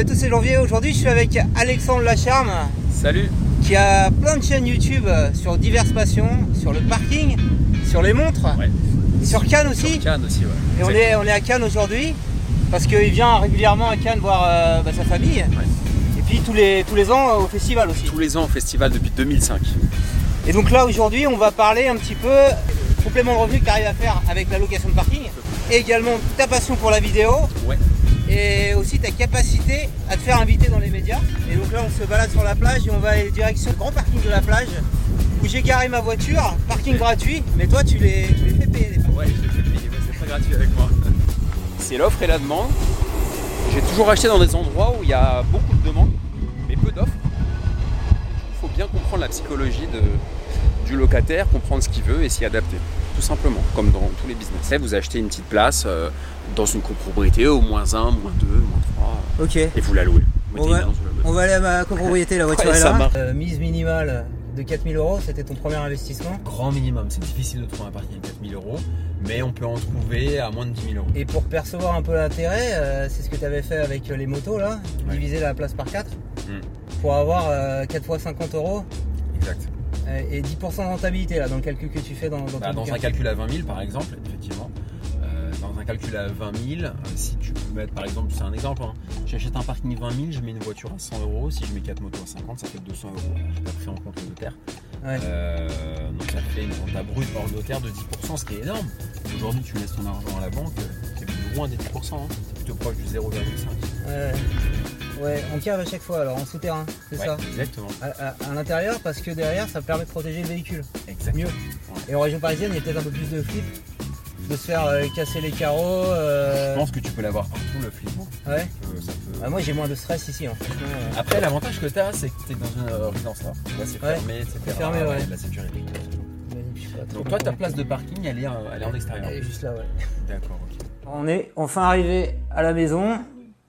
Salut à tous, c'est Janvier. Aujourd'hui, je suis avec Alexandre Lacharme Salut qui a plein de chaînes YouTube euh, sur diverses passions, sur le parking, sur les montres, Ouais. et sur Cannes aussi. Sur Cannes aussi, ouais. Et on est, on est à Cannes aujourd'hui parce qu'il vient régulièrement à Cannes voir euh, bah, sa famille. Et puis tous les, tous les ans euh, au festival aussi. Tous les ans au festival depuis 2005. Et donc là aujourd'hui on va parler un petit peu complément de revenu que tu arrives à faire avec la location de parking. Et également ta passion pour la vidéo Ouais. Et aussi ta capacité à te faire inviter dans les médias. Et donc là on se balade sur la plage et on va aller direction le grand parking de la plage où j'ai garé ma voiture, parking gratuit, mais toi tu les, tu les fais payer les parkings. Ouais, je l'ai fait payer, c'est pas gratuit avec moi. C'est l'offre et la demande. J'ai toujours acheté dans des endroits où il y a beaucoup de demandes, mais peu d'offres. Il faut bien comprendre la psychologie de- du locataire, comprendre ce qu'il veut et s'y adapter. Tout simplement, comme dans tous les business. Vous achetez une petite place euh, dans une copropriété au moins 1, moins 2, moins 3, Ok. et vous la louez. On va, on aller à ma copropriété, la voiture Ouais, est là. Euh, mise minimale de 4000 euros, c'était ton premier investissement. grand minimum. C'est difficile de trouver un parking à 4000 euros, mais on peut en trouver à moins de 10 000 euros. Et pour percevoir un peu l'intérêt, euh, c'est ce que tu avais fait avec les motos là, Ouais. diviser la place par 4 Mm. pour avoir euh, 4 fois 50 euros Exact. Euh, et 10% de rentabilité là dans le calcul que tu fais dans, dans Bah, ton dans un calcul à 20 000, par exemple, effectivement, euh, dans un calcul à 20 000, euh, si tu peux mettre, par exemple, c'est un exemple, hein, j'achète un parking 20 000, je mets une voiture à 100 euros, si je mets 4 motos à 50, ça fait 200 euros. J'ai pas pris en compte le notaire. Ouais. Euh, donc ça fait une renta brute hors notaire de 10%, ce qui est énorme. Aujourd'hui, tu laisses ton argent à la banque, euh, c'est loin des 10%, hein. c'est plutôt proche du 0,5. Ouais. Ouais, on cave à chaque fois alors en souterrain, c'est Ouais, ça exactement. à, à- à l'intérieur parce que derrière ça permet de protéger le véhicule. Exactement. Mieux. Et en région parisienne, il y a peut-être un peu plus de flip, de se faire euh, casser les carreaux. euh, Je pense que tu peux l'avoir partout, le flip. Ouais. Ça peut- ça peut- Bah, moi j'ai moins de stress ici, hein, franchement. euh. Après, l'avantage que tu as, c'est que tu es dans une euh, résidence là. Tu vois, c'est Ouais. fermé, etc. C'est fermé, ouais. La sécurité. Donc, toi, ta place de parking, elle est, elle est en extérieur. Elle est juste là, ouais. D'accord, ok. On est enfin arrivé à la maison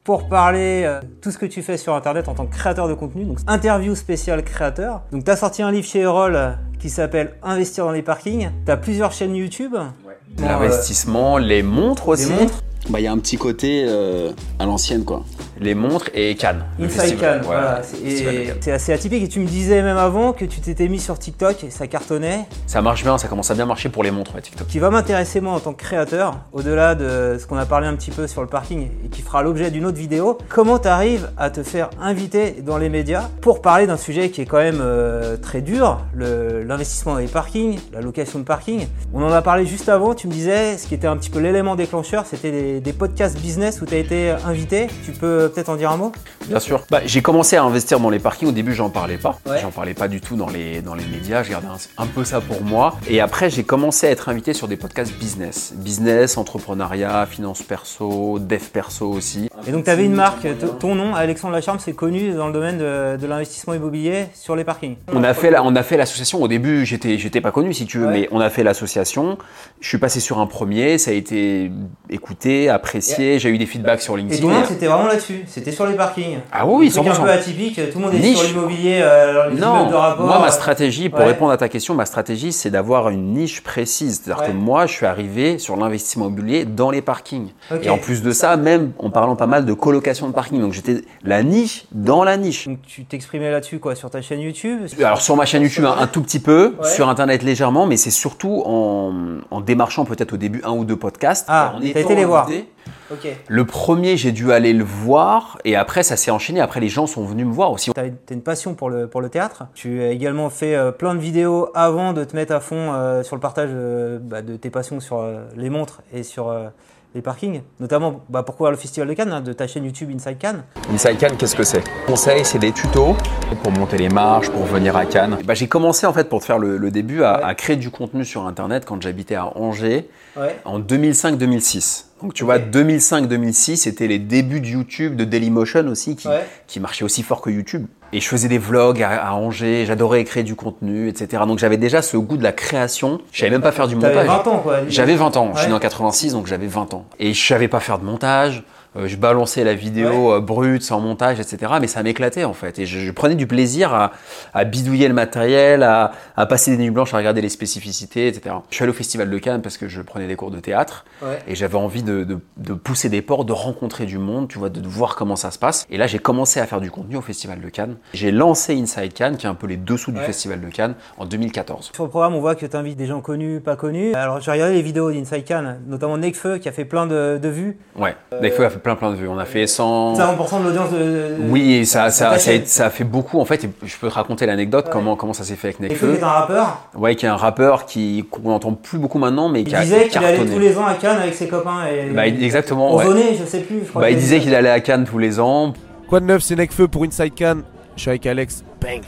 pour parler euh, tout ce que tu fais sur internet en tant que créateur de contenu. Donc interview spéciale créateur. Donc tu as sorti un livre chez Erol qui s'appelle Investir dans les parkings. Tu as plusieurs chaînes YouTube. Bon, L'investissement, les montres euh, aussi. des montres, Bah, il y a un petit côté euh, à l'ancienne, quoi. Les montres et Cannes. Inside. Cannes, Voilà, voilà. C'est- assez atypique et tu me disais même avant que tu t'étais mis sur TikTok et ça cartonnait. Ça marche bien, ça commence à bien marcher pour les montres, ouais, TikTok. qui va m'intéresser moi en tant que créateur, au-delà de ce qu'on a parlé un petit peu sur le parking et qui fera l'objet d'une autre vidéo, comment tu arrives à te faire inviter dans les médias pour parler d'un sujet qui est quand même euh, très dur, le- l'investissement dans les parkings, la location de parking. On en a parlé juste avant, tu me disais ce qui était un petit peu l'élément déclencheur, c'était des, des podcasts business où tu as été invité. Tu peux peut-être en dire un mot? Bien sûr. Bah, j'ai commencé à investir dans les parkings. Au début, j'en parlais pas. Ouais. J'en parlais pas du tout dans les, dans les médias. Je gardais un, un peu ça pour moi. Et après, j'ai commencé à être invité sur des podcasts business. Business, entrepreneuriat, finance perso, dev perso aussi. Et donc tu avais une marque, ton nom, Alexandre Lacharme, c'est connu dans le domaine de, de l'investissement immobilier sur les parkings. On a fait, la- on a fait l'association. Au début, j'étais, j'étais pas connu si tu veux, Ouais. mais on a fait l'association. Je suis passé sur un premier, ça a été écouté, apprécié. J'ai eu des feedbacks sur Et LinkedIn. tout le monde, c'était vraiment là-dessus, c'était sur les parkings. Ah oui, truc un 100%. peu atypique, tout le monde est Niche. sur l'immobilier, euh, Non, immeubles de rapport. moi ma stratégie, pour Ouais. répondre à ta question, ma stratégie c'est d'avoir une niche précise. C'est-à-dire Ouais. que moi je suis arrivé sur l'investissement immobilier dans les parkings. Et en plus de ça, même en parlant pas mal de colocation de parking. Donc j'étais la niche dans la niche. Donc tu t'exprimais là-dessus quoi, sur ta chaîne YouTube? Alors sur ma chaîne YouTube un, un tout petit peu, Ouais. sur internet légèrement, mais c'est surtout en, en démarchant peut-être au début un ou deux podcasts. Ah, été les voir. Le premier j'ai dû aller le voir et après ça s'est enchaîné. Après les gens sont venus me voir aussi. T'as t'as une passion pour le, pour le théâtre. Tu as également fait euh, plein de vidéos avant de te mettre à fond euh, sur le partage euh, bah, de tes passions sur les montres et sur les parkings. Notamment bah, pourquoi le Festival de Cannes, hein, de ta chaîne YouTube Inside Cannes. Inside Cannes, qu'est-ce que c'est? Conseil, c'est des tutos pour monter les marches, pour venir à Cannes. Bah, j'ai commencé en fait pour te faire le, le début à, Ouais. à créer du contenu sur internet quand j'habitais à Angers Ouais. en 2005-2006. Donc tu vois 2005-2006 c'était les débuts de YouTube, de Dailymotion aussi qui, Ouais. qui marchait aussi fort que YouTube. Et je faisais des vlogs à, à Angers, j'adorais créer du contenu, etc. Donc j'avais déjà ce goût de la création. Je savais même pas faire du montage. 20 ans quoi. J'avais 20 ans, je suis né en 86 donc j'avais 20 ans. Et je savais pas faire de montage, je balançais la vidéo euh, brute, sans montage, etc. Mais ça m'éclatait en fait. Et je, je prenais du plaisir à, à bidouiller le matériel, à, à passer des nuits blanches à regarder les spécificités, etc. Je suis allé au Festival de Cannes parce que je prenais des cours de théâtre Ouais. et j'avais envie de, de, de pousser des portes, de rencontrer du monde, tu vois, de, de voir comment ça se passe. Et là, j'ai commencé à faire du contenu au Festival de Cannes. J'ai lancé Inside Cannes, qui est un peu les dessous du. Festival de Cannes, en 2014. Sur le programme, on voit que tu invites des gens connus, pas connus. Alors, j'ai regardé les vidéos d'Inside Cannes, notamment Nekfeu qui a fait plein de, vues. Ouais, Nekfeu a fait plein plein de vues. On a fait 100... 50% de l'audience de. Oui, et ça, ça, ça, a fait beaucoup. En fait, et je peux te raconter l'anecdote, Ouais. comment, comment ça s'est fait avec Nekfeu qui Nekfeu. est un rappeur. Ouais, qui est un rappeur qui qu'on n'entend plus beaucoup maintenant, mais Il qui a disait qu'il allait tous les ans à Cannes avec ses copains. Et... Bah, exactement. ouais. Je sais plus. Je crois Bah, il disait qu'il allait à Cannes tous les ans. Quoi de neuf, c'est Necfeu pour Inside Can. Je suis avec Alex. Bang.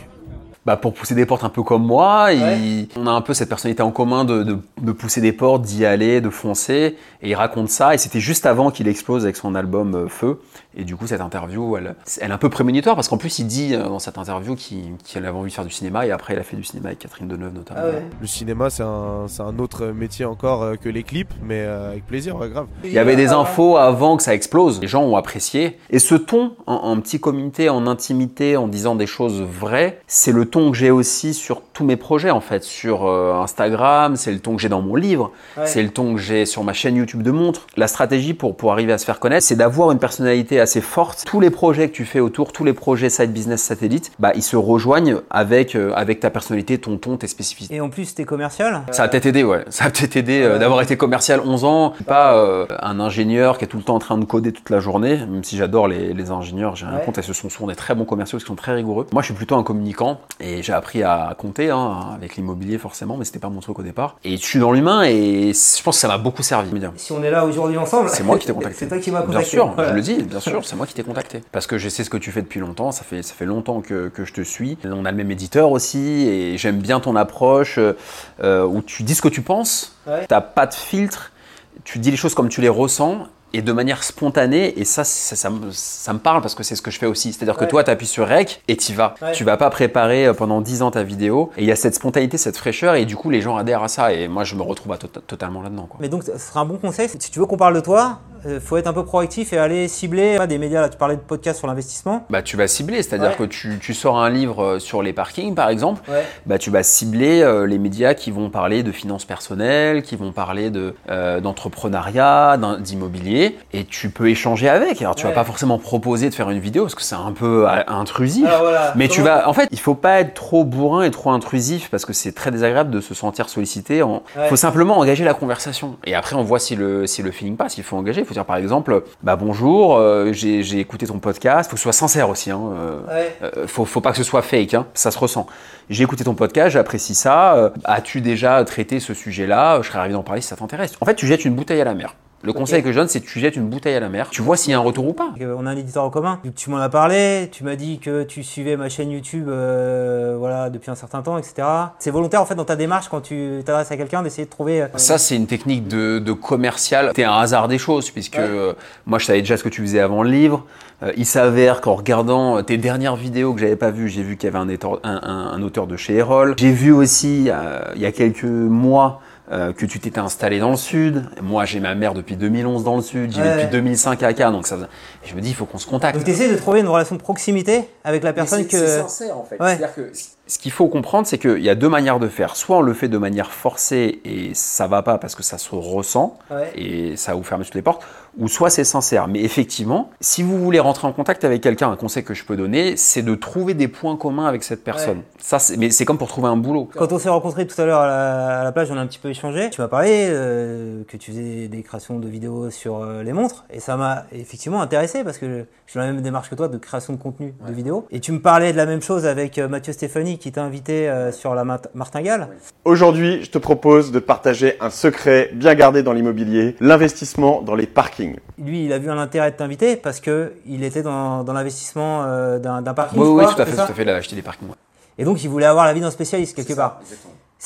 Bah, pour pousser des portes un peu comme moi, Ouais. il- on a un peu cette personnalité en commun de, de, de pousser des portes, d'y aller, de foncer. Et il raconte ça. Et c'était juste avant qu'il explose avec son album euh, Feu. Et du coup, cette interview, elle, elle est un peu prémonitoire parce qu'en plus, il dit euh, dans cette interview qu'il avait envie de faire du cinéma. Et après, il a fait du cinéma avec Catherine Deneuve notamment. Ah ouais. Le cinéma, c'est un, c'est un autre métier encore euh, que les clips, mais avec plaisir, ouais, grave. Il y avait des infos avant que ça explose. Les gens ont apprécié. Et ce ton, en, en petit comité, en intimité, en disant des choses vraies, c'est le ton que j'ai aussi sur tous mes projets, en fait. Sur euh, Instagram, c'est le ton que j'ai dans mon livre, Ouais. c'est le ton que j'ai sur ma chaîne YouTube de montre. La stratégie pour, pour arriver à se faire connaître, c'est d'avoir une personnalité assez forte. Tous les projets que tu fais autour, tous les projets side business satellite, bah, ils se rejoignent avec, euh, avec ta personnalité, ton ton, tes spécificités. Et en plus, t'es commercial? Ça a peut-être aidé, ouais. Ça a peut-être aidé euh, d'avoir été commercial 11 ans, pas un ingénieur qui est tout le temps en train de coder toute la journée, même si j'adore les, les ingénieurs, j'ai rien Ouais. contre, et ce sont souvent des très bons commerciaux qui sont très rigoureux. Moi, je suis plutôt un communicant, et j'ai appris à compter, hein, avec l'immobilier forcément, mais c'était pas mon truc au départ. Et je suis dans l'humain, et je pense que ça m'a beaucoup servi. Si on est là aujourd'hui ensemble. C'est moi qui t'ai contacté. C'est toi qui m'as contacté. Bien sûr, je le dis, bien sûr, c'est moi qui t'ai contacté. Parce que je sais ce que tu fais depuis longtemps, ça fait, ça fait longtemps que, que je te suis. On a le même éditeur aussi, et j'aime bien ton approche euh, où tu dis ce que tu penses, Ouais. t'as pas de filtre, tu dis les choses comme tu les ressens. Et de manière spontanée, et ça, ça, ça me, ça me parle parce que c'est ce que je fais aussi. C'est-à-dire que toi, tu appuies sur Rec et tu vas. Ouais. Tu vas pas préparer euh, pendant 10 ans ta vidéo. Et il y a cette spontanéité, cette fraîcheur, et du coup, les gens adhèrent à ça. Et moi, je me retrouve à totalement là-dedans. quoi. Mais donc, ce sera un bon conseil. Si tu veux qu'on parle de toi, il faut être un peu proactif et aller cibler pas des médias. Là, tu parlais de podcasts sur l'investissement. Bah, tu vas cibler, c'est-à-dire Ouais. que tu, tu sors un livre euh, sur les parkings, par exemple. Ouais. bah, tu vas cibler euh, les médias qui vont parler de finances personnelles, qui vont parler de, euh, d'entrepreneuriat, d'immobilier, et tu peux échanger avec. Alors, tu Ouais. vas pas forcément proposer de faire une vidéo parce que c'est un peu euh, intrusif. Alors voilà. Mais tu vas, en fait, il faut pas être trop bourrin et trop intrusif parce que c'est très désagréable de se sentir sollicité. Il faut simplement engager la conversation. Et après, on voit si le, si le feeling passe. Il faut engager. Faut dire, par exemple, bah bonjour, euh, j'ai, écouté ton podcast. Faut que ce soit sincère aussi. Hein, euh, Ouais. euh, faut, faut pas que ce soit fake, hein, ça se ressent. J'ai écouté ton podcast, j'apprécie ça. As-tu déjà traité ce sujet-là? Je serais ravi d'en parler si ça t'intéresse. En fait, tu jettes une bouteille à la mer. Le conseil que je donne, c'est que tu jettes une bouteille à la mer. Tu vois s'il y a un retour ou pas. Euh, On a un éditeur en commun. Tu m'en as parlé, tu m'as dit que tu suivais ma chaîne YouTube euh, voilà, depuis un certain temps, etc. C'est volontaire en fait dans ta démarche quand tu t'adresses à quelqu'un d'essayer de trouver. euh, Ça, c'est une technique de, de commercial. C'est un hasard des choses, puisque Ouais. euh, moi, je savais déjà ce que tu faisais avant le livre. Il s'avère qu'en regardant tes dernières vidéos que j'avais pas vues, j'ai vu qu'il y avait un, auteur- un- un- un auteur de chez Erol. J'ai vu aussi, il y a quelques mois, euh, que tu t'étais installé dans le sud. Moi, j'ai ma mère depuis 2011 dans le sud. J'y vais Ouais. depuis 2005 à Cannes. Donc, ça, je me dis, il faut qu'on se contacte. Donc tu essaies de trouver une relation de proximité avec la personne que. sincère en fait. Ouais. C'est-à-dire que ce qu'il faut comprendre, c'est qu'il y a deux manières de faire. Soit on le fait de manière forcée et ça va pas parce que ça se ressent Ouais. et ça vous fermer toutes les portes, ou soit c'est sincère. Mais effectivement, si vous voulez rentrer en contact avec quelqu'un, un conseil que je peux donner, c'est de trouver des points communs avec cette personne. Ouais. Ça, mais c'est comme pour trouver un boulot. Quand on s'est rencontrés tout à l'heure à la, à la plage, on a un petit peu échangé. Tu m'as parlé euh, que tu faisais des créations de vidéos sur euh, les montres et ça m'a effectivement intéressé parce que je, je suis dans la même démarche que toi de création de contenu de vidéos. Et tu me parlais de la même chose avec euh, Mathieu Stéphanie qui t'a invité euh, sur la Mart- martingale. Aujourd'hui, je te propose de partager un secret bien gardé dans l'immobilier, l'investissement dans les parkings. Lui, il a vu un intérêt de t'inviter parce que il était dans, dans l'investissement euh, d'un parking. Oui, oui, crois, tout à fait, tout à fait. Il a acheté des parkings. ouais. Et donc, il voulait avoir l'avis d'un spécialiste quelque part.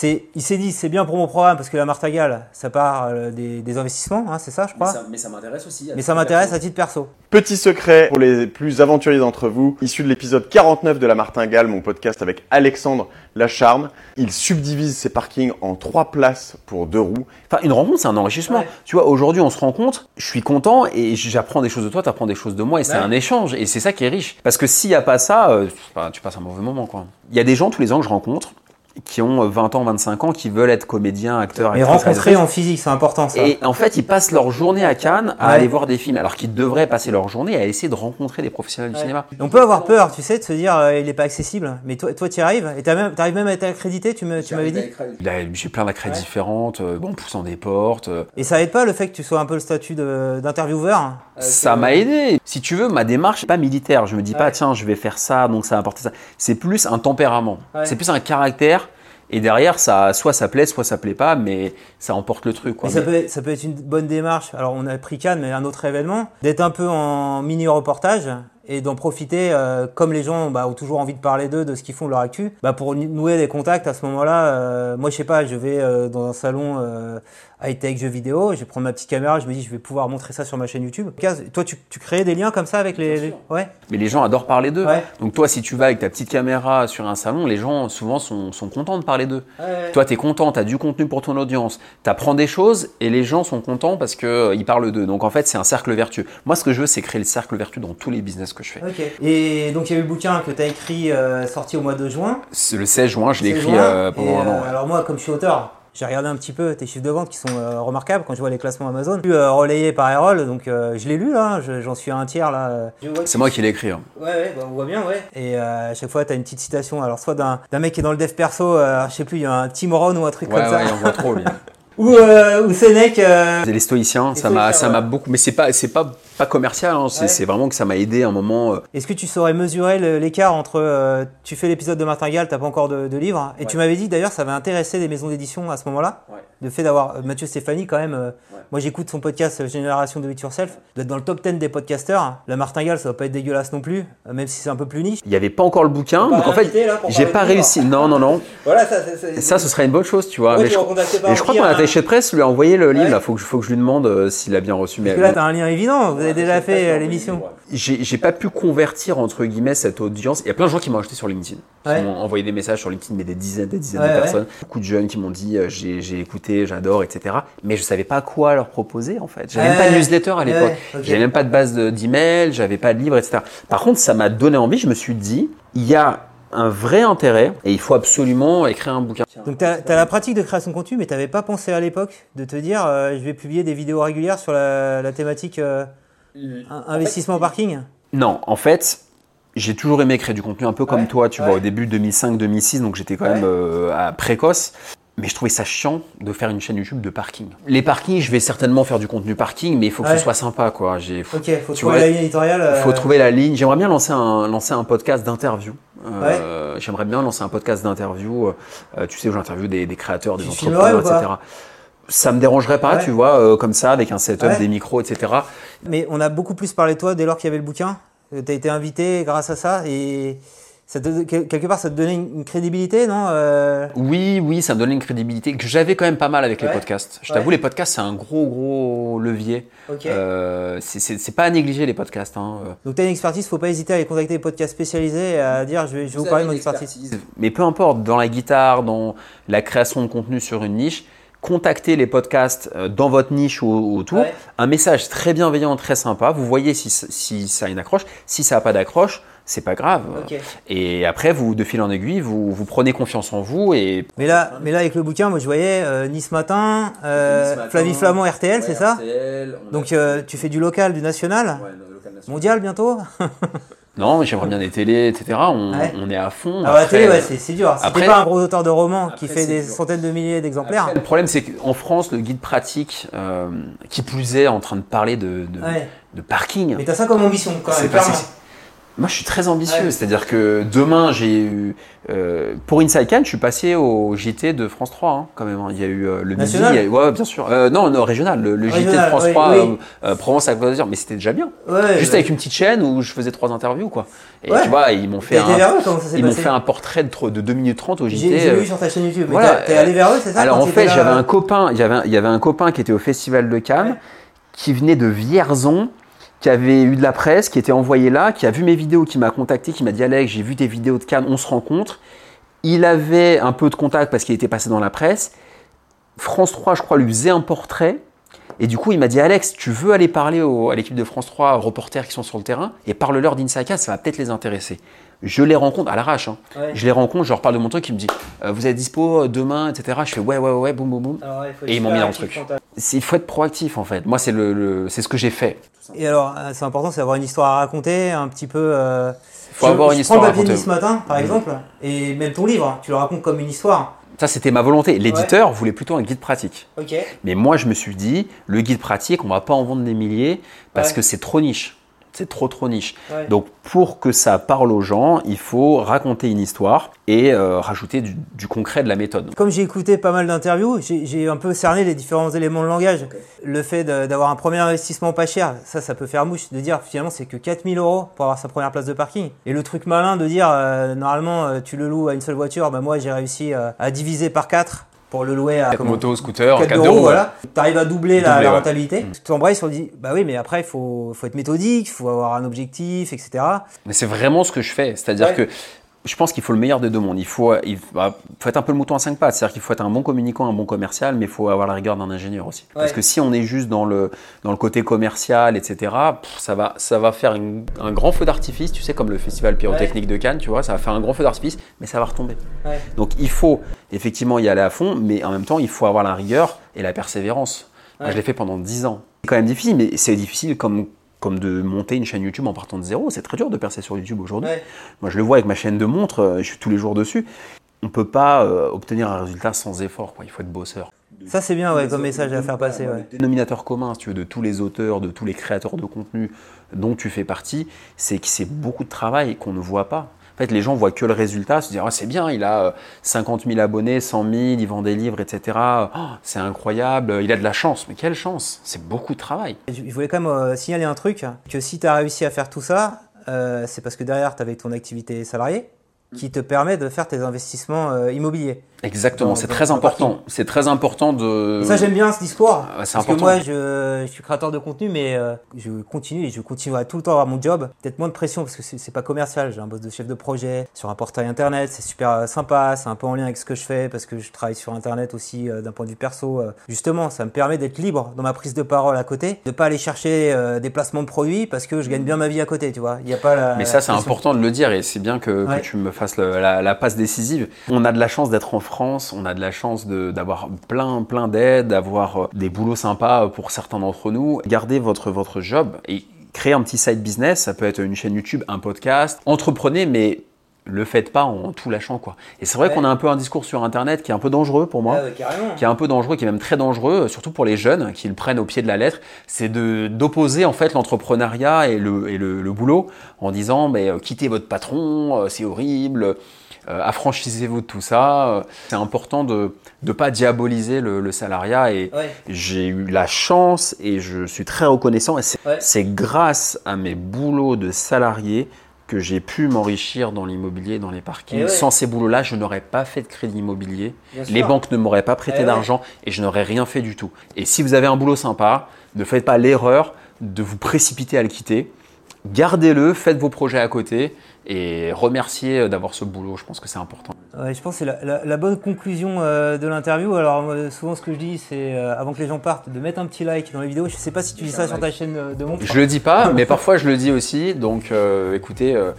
Il s'est dit c'est bien pour mon programme parce que la Martingale, ça part euh, des, des investissements, hein, c'est ça, je crois. Mais ça, m'intéresse aussi. Mais ça m'intéresse à titre perso. Petit secret pour les plus aventuriers d'entre vous, issu de l'épisode 49 de La Martingale, mon podcast avec Alexandre Lacharme. Il subdivise ses parkings en trois places pour deux roues. Enfin, une rencontre, c'est un enrichissement. Ouais. Tu vois, aujourd'hui, on se rencontre, je suis content et j'apprends des choses de toi, tu apprends des choses de moi et c'est Ouais. un échange et c'est ça qui est riche. Parce que s'il n'y a pas ça, euh, tu passes un mauvais moment, quoi. Il y a des gens tous les ans que je rencontre qui ont euh, 20 ans, 25 ans, qui veulent être comédiens, acteurs, Et rencontrer en physique, c'est important ça. Et en fait, ils passent leur journée à Cannes à Ouais. aller voir des films, alors qu'ils devraient passer leur journée à essayer de rencontrer des professionnels du cinéma. On peut avoir peur, tu sais, de se dire euh, il n'est pas accessible. Mais toi, toi, tu y arrives et tu même, t'arrives même à être accrédité, tu m'avais dit. J'ai plein d'accreds Ouais. différentes, euh, bon, poussant des portes. euh, Et ça aide pas le fait que tu sois un peu le statut d'intervieweur Ça m'a aidé. Si tu veux, ma démarche n'est pas militaire. Je me dis pas, tiens, je vais faire ça, donc ça va apporter ça. C'est plus un tempérament. Ouais. C'est plus un caractère. Et derrière, ça, soit ça plaît, soit ça plaît pas, mais ça emporte le truc. Quoi. Ça peut, être- ça peut être une bonne démarche. Alors, on a pris Cannes, mais un autre événement, d'être un peu en mini reportage et d'en profiter, euh, comme les gens bah, ont toujours envie de parler d'eux, de ce qu'ils font de leur actu, bah, pour nouer des contacts à ce moment-là. euh, moi, je sais pas, je vais euh, dans un salon euh, high-tech jeux vidéo, je vais prendre ma petite caméra, je me dis, je vais pouvoir montrer ça sur ma chaîne YouTube. Toi, tu, tu crées des liens comme ça avec les. les- Ouais. mais les gens adorent parler d'eux. Ouais. Donc toi, si tu vas avec ta petite caméra sur un salon, les gens souvent sont, sont contents de parler d'eux. Toi, tu es content, tu as du contenu pour ton audience, tu apprends des choses et les gens sont contents parce qu'ils parlent d'eux. Donc en fait, c'est un cercle vertueux. Moi, ce que je veux, c'est créer le cercle vertueux dans tous les business que je fais. Ok. Et donc, il y a eu le bouquin que tu as écrit, euh, sorti au mois de juin. Le 16 juin, je l'ai écrit juin. euh, pendant Et, un an. euh. Alors moi, comme je suis auteur, j'ai regardé un petit peu tes chiffres de vente qui sont euh, remarquables quand je vois les classements Amazon. Plus euh, relayé par Erol, donc euh, je l'ai lu là, je- j'en suis à un tiers là. C'est moi qui l'ai écrit. hein. Ouais, ouais, bah, on voit bien, ouais. Et euh, à chaque fois, tu as une petite citation, alors soit d'un mec qui est dans le dev perso, euh, je sais plus, il y a un Tim Ron ou un truc Ouais, comme ça. ouais, il en voit trop, lui. Ou, euh, ou Sénèque. euh, C'est les stoïciens, Les ça m'a, ouais. beaucoup, mais c'est pas, c'est pas, pas commercial, hein, c'est, Ouais. c'est vraiment que ça m'a aidé à un moment. euh, Est-ce que tu saurais mesurer l'écart entre euh, tu fais l'épisode de Martingale, t'as pas encore de, de livre, et tu m'avais dit d'ailleurs ça va intéresser des maisons d'édition à ce moment-là, Ouais. le fait d'avoir euh, Mathieu Stéphanie quand même. Moi j'écoute son podcast Génération de It Yourself, d'être dans le top 10 des podcasters. La Martingale ça va pas être dégueulasse non plus, même si c'est un peu plus niche. Il y avait pas encore le bouquin, donc en fait, j'ai pas réussi. Non, non, non. Voilà, ça, Et ça, ce serait une bonne chose, tu vois. Mais tu je, crois qu'on a hein attaché de presse lui a envoyé le livre. Là, faut que, je- faut que je lui demande s'il a bien reçu. Parce que là t'as un lien évident, avez déjà fait euh, l'émission. j'ai, pas pu convertir entre guillemets cette audience. Il y a plein de gens qui m'ont ajouté sur LinkedIn, qui Ouais. m'ont envoyé des messages sur LinkedIn, mais des dizaines, des dizaines Ouais, de ouais. personnes. Beaucoup de jeunes qui m'ont dit euh, j'ai, écouté, j'adore, etc. Mais je savais pas quoi leur proposer en fait. J'avais même pas de newsletter à l'époque. J'avais même pas de base de- d'email, j'avais pas de livre, etc. Par contre, ça m'a donné envie. Je me suis dit, il y a un vrai intérêt et il faut absolument écrire un bouquin. Donc tu as, la pratique de création de contenu, mais t'avais pas pensé à l'époque de te dire euh, je vais publier des vidéos régulières sur la, la thématique euh, in- investissement parking Non, en fait, j'ai toujours aimé créer du contenu un peu comme Ouais, toi, tu ouais. vois, au début 2005-2006, donc j'étais quand Ouais. même euh, à- précoce. Mais je trouvais ça chiant de faire une chaîne YouTube de parking. Les parkings, je vais certainement faire du contenu parking, mais il faut que Ouais. ce soit sympa, quoi. J'ai, Ok, faut Tu trouver vois, la ligne éditoriale. euh, faut trouver la ligne. J'aimerais bien lancer un, lancer un podcast d'interview. Euh, J'aimerais bien lancer un podcast d'interview, euh, tu sais, où j'interviewe des, des créateurs, des Tu entrepreneurs, filmerais ou pas etc. Ça me dérangerait pas, Ouais. tu vois, euh, comme ça, avec un setup, Ouais. des micros, etc. Mais on a beaucoup plus parlé de toi dès lors qu'il y avait le bouquin. Tu as été invité grâce à ça et ça te- quel- quelque part ça te donnait une, crédibilité, non Euh, Oui, oui, ça me donnait une crédibilité que j'avais quand même pas mal avec les podcasts. Je Ouais. t'avoue, les podcasts, c'est un gros, gros levier. Ok. Euh, c'est- pas à négliger, les podcasts. Hein. euh. Donc tu as une expertise, faut pas hésiter à aller contacter des podcasts spécialisés et à dire je vais, je vais vous, parler de mon expertise. Mais peu importe, dans la guitare, dans la création de contenu sur une niche, contactez les podcasts euh, dans votre niche ou autour. Ouais. Un message très bienveillant, très sympa. Vous voyez si, si ça a une accroche. Si ça n'a pas d'accroche, c'est pas grave. Et après, vous, de fil en aiguille, vous, vous prenez confiance en vous et Mais là, mais là avec le bouquin, moi je voyais euh, Nice Matin, euh, Flavie Flamand RTL, c'est ça Donc euh, tu fais du local, du national, mondial bientôt Non, mais j'aimerais bien des télés, etc. On, Ouais. on est à fond. Ah, la télé, ouais, c'est c'est dur. Si après- pas un gros auteur de romans qui fait des dur. centaines de milliers d'exemplaires, Le problème, c'est qu'en France, le guide pratique, euh, qui plus est en train de parler de, de, ouais. de parking, Mais t'as ça comme ambition quand c'est même. Moi, je suis très ambitieux. Ouais. C'est-à-dire que demain, j'ai eu. Euh, pour Inside Cannes, je suis passé au JT de France 3, hein, quand même. Il y a eu euh, le National midi. Il y a eu- ouais, bien sûr. Euh, non, non, régional. Le, le JT de France oui, 3, oui. euh, euh, Provence à Côte d'Azur. Mais c'était déjà bien. Ouais, Juste avec une petite chaîne où je faisais trois interviews, quoi. Et tu vois, ils m'ont fait un. vers eux, Ils m'ont fait un portrait de, de 2 minutes 30 au JT. j'ai vu sur ta chaîne YouTube. Mais voilà, t'es allé vers eux, c'est ça Alors en fait, j'avais un copain, il y avait un, copain qui était au festival de Cannes, qui venait de Vierzon, qui avait eu de la presse, qui était envoyé là, qui a vu mes vidéos, qui m'a contacté, qui m'a dit Alex, j'ai vu tes vidéos de Cannes, on se rencontre. Il avait un peu de contact parce qu'il était passé dans la presse. France 3, je crois, lui faisait un portrait. Et du coup, il m'a dit Alex, tu veux aller parler au- à l'équipe de France 3, aux reporters qui sont sur le terrain, et parle-leur Cannes, ça va peut-être les intéresser. Je les rencontre à l'arrache. hein. Ouais. Je les rencontre, je leur parle de mon truc, ils me disent Euh, Vous êtes dispo euh, demain, etc. Je fais Ouais, ouais, ouais, boum, boum, boum. Alors, ouais, faut Et ils m'ont mis dans le super truc. Il faut être proactif en fait. Moi, c'est le, le- c'est ce que j'ai fait. Et alors, euh, c'est important, c'est d'avoir une histoire à raconter, un petit peu. euh, Il faut je- avoir je une histoire prends à le papier de raconter. ce matin, par Mhm. exemple, et même ton livre, tu le racontes comme une histoire. Ça, c'était ma volonté. L'éditeur voulait plutôt un guide pratique. Ok. Mais moi, je me suis dit Le guide pratique, on va pas en vendre des milliers parce Ouais. que c'est trop niche. C'est trop, trop niche. Ouais. Donc, pour que ça parle aux gens, il faut raconter une histoire et euh, rajouter du, du concret de la méthode. Comme j'ai écouté pas mal d'interviews, j'ai un peu cerné les différents éléments de langage. Le fait d'avoir un premier investissement pas cher, ça, ça peut faire mouche de dire finalement c'est que 4000 euros pour avoir sa première place de parking. Et le truc malin de dire euh, normalement euh, tu le loues à une seule voiture, bah moi j'ai réussi à diviser par 4 pour le louer à comment Moto, scooter, 4 4 euros, euros. voilà. Tu arrives à doubler la, la ouais. rentabilité. Tu embrayes sur le dit, bah oui, mais après il faut, faut être méthodique, il faut avoir un objectif, etc. Mais c'est vraiment ce que je fais. C'est-à-dire Ouais. que je pense qu'il faut le meilleur des deux mondes. Il faut, il bah, faut être un peu le mouton à cinq pattes. C'est-à-dire qu'il faut être un bon communicant, un bon commercial, mais il faut avoir la rigueur d'un ingénieur aussi. Parce que si on est juste dans le, dans le côté commercial, etc., pff, ça, va, ça va faire une- un grand feu d'artifice, tu sais, comme le festival pyrotechnique de Cannes, tu vois, ça va faire un grand feu d'artifice, mais ça va retomber. Ouais. Donc il faut effectivement y aller à fond, mais en même temps, il faut avoir la rigueur et la persévérance. Moi, je l'ai fait pendant 10 ans. C'est quand même difficile, mais c'est difficile comme, comme de monter une chaîne YouTube en partant de zéro. C'est très dur de percer sur YouTube aujourd'hui. Ouais. Moi, je le vois avec ma chaîne de montres, euh, je suis tous les jours dessus. On peut pas euh, obtenir un résultat sans effort, quoi. il faut être bosseur. Ça c'est bien ouais, comme message à faire passer. Ouais. Le dénominateur commun, si tu veux, de tous les auteurs, de tous les créateurs de contenu dont tu fais partie, c'est que c'est beaucoup de travail qu'on ne voit pas. En fait, les gens voient que le résultat, se disent Ah, c'est bien, il a euh, 50 000 abonnés, 100 000, il vend des livres, etc. Oh, c'est incroyable, il a de la chance. Mais quelle chance C'est beaucoup de travail. Je voulais quand même euh, signaler un truc, que si tu as réussi à faire tout ça, euh, c'est parce que derrière, tu avais ton activité salariée qui te permet de faire tes investissements euh, immobiliers. Exactement, c'est très important. C'est très important de. Ça, j'aime bien ce discours. Ah, Parce que important. moi, je, je suis créateur de contenu, mais euh, je continue et je continuerai tout le temps à avoir mon job. Peut-être moins de pression parce que c'est pas commercial. J'ai un boss de chef de projet sur un portail internet. C'est super euh, sympa. C'est un peu en lien avec ce que je fais parce que je travaille sur internet aussi euh, d'un point de vue perso. Euh, justement, ça me permet d'être libre dans ma prise de parole à côté, de pas aller chercher des placements de produits parce que je gagne bien ma vie à côté. Tu vois, il y a pas la. Mais ça, c'est important de le dire et c'est bien que, que tu me fasses le- la, la passe décisive. On a de la chance d'être en France, on a de la chance d'avoir plein, plein d'aides, d'avoir euh, des boulots sympas pour certains d'entre nous. Gardez votre, votre job et créer un petit side business. Ça peut être une chaîne YouTube, un podcast. Entreprenez, mais le faites pas en tout lâchant. quoi. Et c'est vrai Ouais. qu'on a un peu un discours sur Internet qui est un peu dangereux pour moi Ah carrément. qui est un peu dangereux, qui est même très dangereux, surtout pour les jeunes qui le prennent au pied de la lettre, c'est de d'opposer en fait l'entrepreneuriat et le, et le, le boulot en disant mais euh, quittez votre patron, euh, c'est horrible, affranchissez-vous de tout ça. Euh, C'est important de ne pas diaboliser le, le salariat et Ouais. j'ai eu la chance et je suis très reconnaissant et c'est Ouais. grâce à mes boulots de salarié que j'ai pu m'enrichir dans l'immobilier, dans les parkings. Ouais. Sans ces boulots-là, je n'aurais pas fait de crédit immobilier. Les banques ne m'auraient pas prêté Eh d'argent et je n'aurais rien fait du tout. Et si vous avez un boulot sympa, ne faites pas l'erreur de vous précipiter à le quitter. Gardez-le, faites vos projets à côté et remerciez d'avoir ce boulot. Je pense que c'est important. Ouais, je pense que c'est la, la- la bonne conclusion euh, de l'interview. Alors, moi, souvent, ce que je dis, c'est euh, avant que les gens partent, de mettre un petit like dans les vidéos. Je sais pas si tu dis ça sur ta chaîne euh, de montre. Je le dis pas, mais parfois je le dis aussi. Donc euh, écoutez, euh,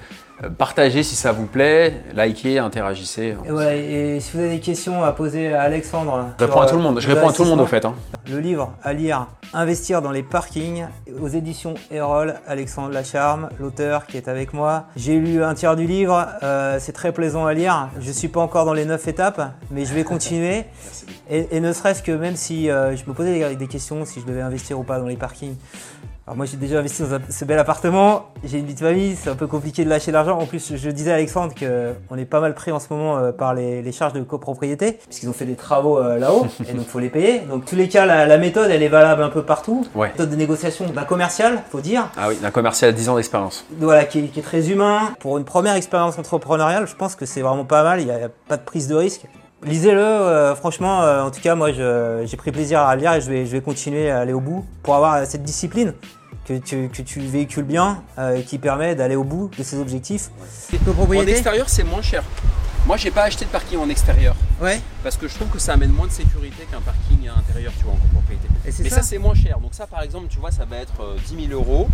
euh, partagez si ça vous plaît, likez, interagissez. Et, voilà, et si vous avez des questions à poser à Alexandre, Je réponds à tout le monde. Je réponds à tout le monde au fait. hein. Le livre à lire, Investir dans les parkings, aux éditions Erol, Alexandre Lacharme, l'auteur qui est avec moi. J'ai lu un tiers du livre, euh, c'est très plaisant à lire. Je suis pas encore dans les neuf étapes, mais je vais continuer. Et, et ne serait-ce que même si euh, je me posais des, des questions, si je devais investir ou pas dans les parkings. Alors moi j'ai déjà investi dans un- ce bel appartement, j'ai une vie de famille, c'est un peu compliqué de lâcher l'argent. En plus je disais à Alexandre qu'on est pas mal pris en ce moment euh, par les, les charges de copropriété, puisqu'ils ont fait des travaux euh, là-haut, et donc faut les payer. Donc tous les cas, la, la méthode elle est valable un peu partout. Ouais. Méthode de négociation d'un commercial, faut dire, Ah oui, d'un commercial à 10 ans d'expérience. voilà, qui, est- qui est très humain. Pour une première expérience entrepreneuriale, je pense que c'est vraiment pas mal, il n'y a, pas de prise de risque. Lisez-le, euh, franchement, euh, en tout cas, moi j'ai pris plaisir à le lire et je vais, je vais continuer à aller au bout pour avoir cette discipline que tu, que tu véhicules bien, euh, qui permet d'aller au bout de ses objectifs. En extérieur, c'est moins cher. Moi, j'ai pas acheté de parking en extérieur Ouais, parce que je trouve que ça amène moins de sécurité qu'un parking à l'intérieur, tu vois, en copropriété. et c'est Mais ça. ça, c'est moins cher. Donc ça, par exemple, tu vois, ça va être euh, 10 000 euros.